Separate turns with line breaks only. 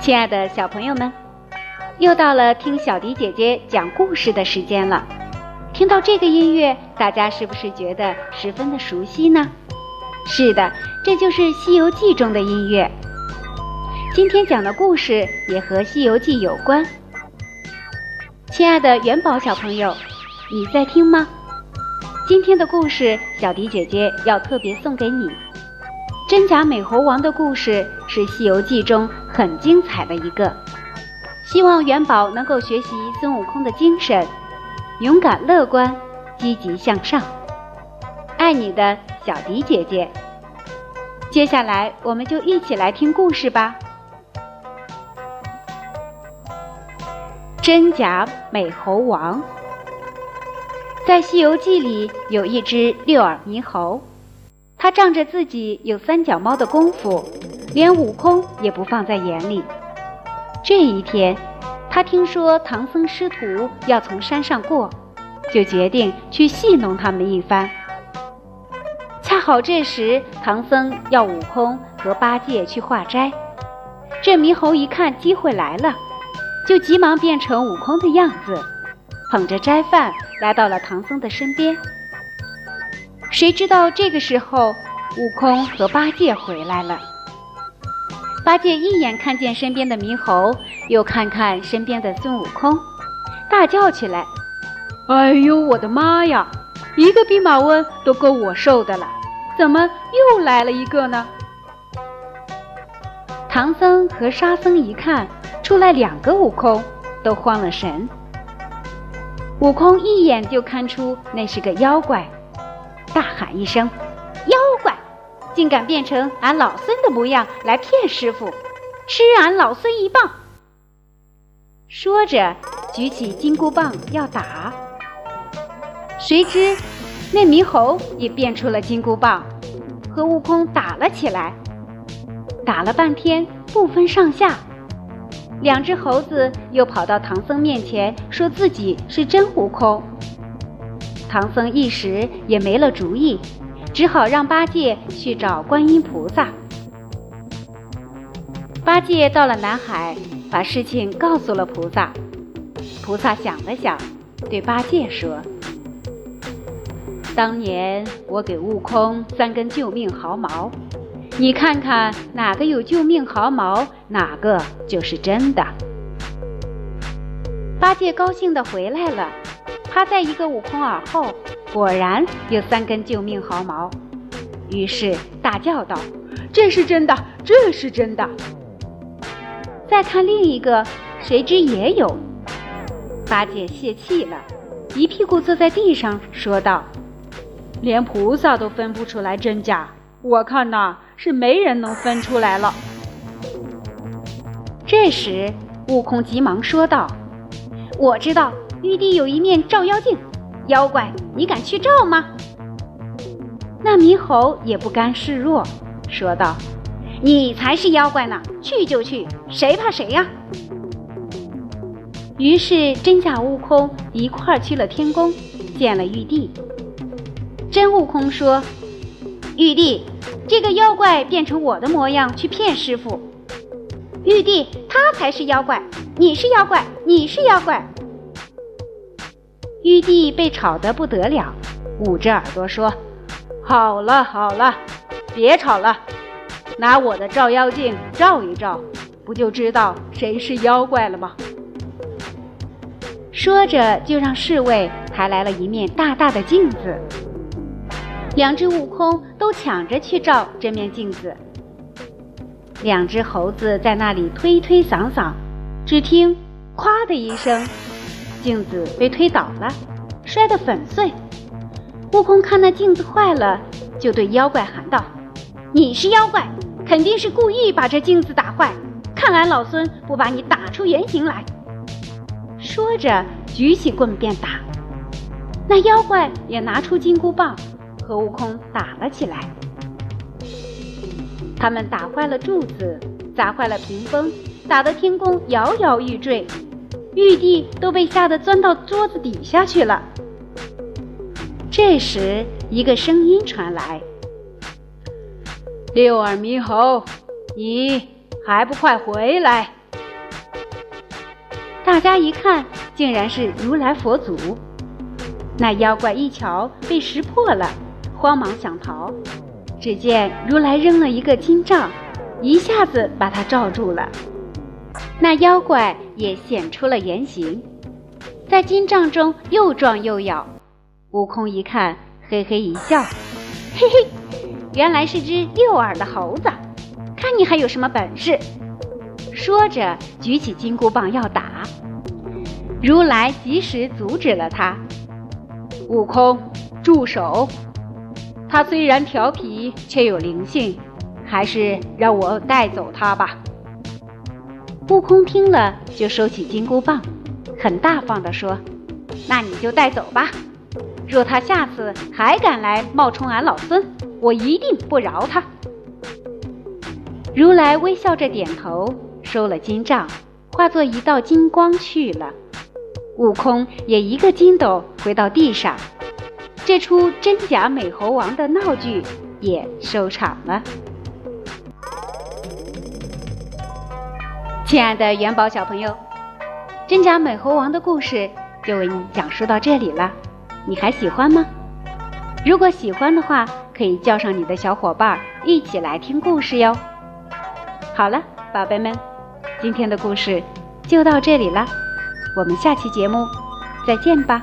亲爱的小朋友们，又到了听小迪姐姐讲故事的时间了。听到这个音乐，大家是不是觉得十分的熟悉呢？是的，这就是《西游记》中的音乐。今天讲的故事也和《西游记》有关。亲爱的元宝小朋友，你在听吗？今天的故事，小迪姐姐要特别送给你。真假美猴王的故事是《西游记》中很精彩的一个，希望元宝能够学习孙悟空的精神，勇敢乐观，积极向上。爱你的小迪姐姐。接下来，我们就一起来听故事吧。真假美猴王，在《西游记》里有一只六耳猕猴。他仗着自己有三脚猫的功夫，连悟空也不放在眼里。这一天，他听说唐僧师徒要从山上过，就决定去戏弄他们一番。恰好这时，唐僧要悟空和八戒去化斋。这猕猴一看机会来了，就急忙变成悟空的样子，捧着斋饭来到了唐僧的身边。谁知道这个时候，悟空和八戒回来了。八戒一眼看见身边的猕猴，又看看身边的孙悟空，大叫起来：“哎呦，我的妈呀！一个弼马温都够我受的了，怎么又来了一个呢？”唐僧和沙僧一看出来两个悟空，都慌了神。悟空一眼就看出那是个妖怪。大喊一声：“妖怪，竟敢变成俺老孙的模样来骗师傅，吃俺老孙一棒！”说着，举起金箍棒要打。谁知那猕猴也变出了金箍棒，和悟空打了起来。打了半天不分上下，两只猴子又跑到唐僧面前，说自己是真悟空。唐僧一时也没了主意，只好让八戒去找观音菩萨。八戒到了南海，把事情告诉了菩萨。菩萨想了想，对八戒说：“当年我给悟空三根救命毫毛，你看看哪个有救命毫毛，哪个就是真的。”八戒高兴地回来了。趴在一个悟空耳后，果然有三根救命毫毛，于是大叫道：“这是真的，这是真的！”再看另一个，谁知也有。八戒泄气了，一屁股坐在地上，说道：“连菩萨都分不出来真假，我看呐是没人能分出来了。”这时，悟空急忙说道：“我知道。”玉帝有一面照妖镜，妖怪，你敢去照吗？那猕猴也不甘示弱，说道：“你才是妖怪呢，去就去，谁怕谁呀？”于是真假悟空一块儿去了天宫，见了玉帝。真悟空说：“玉帝，这个妖怪变成我的模样去骗师傅。”玉帝，他才是妖怪，你是妖怪，你是妖怪。玉帝被吵得不得了，捂着耳朵说：“好了好了，别吵了，拿我的照妖镜照一照，不就知道谁是妖怪了吗？”说着，就让侍卫抬来了一面大大的镜子。两只悟空都抢着去照这面镜子。两只猴子在那里推推搡搡，只听“咵”的一声。镜子被推倒了，摔得粉碎。悟空看那镜子坏了，就对妖怪喊道：“你是妖怪，肯定是故意把这镜子打坏。看俺老孙不把你打出原形来！”说着，举起棍便打。那妖怪也拿出金箍棒，和悟空打了起来。他们打坏了柱子，砸坏了屏风，打得天宫摇摇欲坠。玉帝都被吓得钻到桌子底下去了。这时，一个声音传来：“
六耳猕猴，你还不快回来！”
大家一看，竟然是如来佛祖。那妖怪一瞧被识破了，慌忙想逃。只见如来扔了一个金杖，一下子把他罩住了。那妖怪也显出了原形，在金杖中又撞又咬。悟空一看，嘿嘿一笑：“嘿嘿，原来是只六耳的猴子，看你还有什么本事！”说着，举起金箍棒要打。如来及时阻止了他。
悟空，住手！他虽然调皮，却有灵性，还是让我带走他吧。
悟空听了，就收起金箍棒，很大方地说：“那你就带走吧。若他下次还敢来冒充俺老孙，我一定不饶他。”如来微笑着点头，收了金杖，化作一道金光去了。悟空也一个筋斗回到地上，这出真假美猴王的闹剧也收场了。亲爱的元宝小朋友，真假美猴王的故事就为你讲述到这里了，你还喜欢吗？如果喜欢的话，可以叫上你的小伙伴一起来听故事哟。好了，宝贝们，今天的故事就到这里了。我们下期节目再见吧。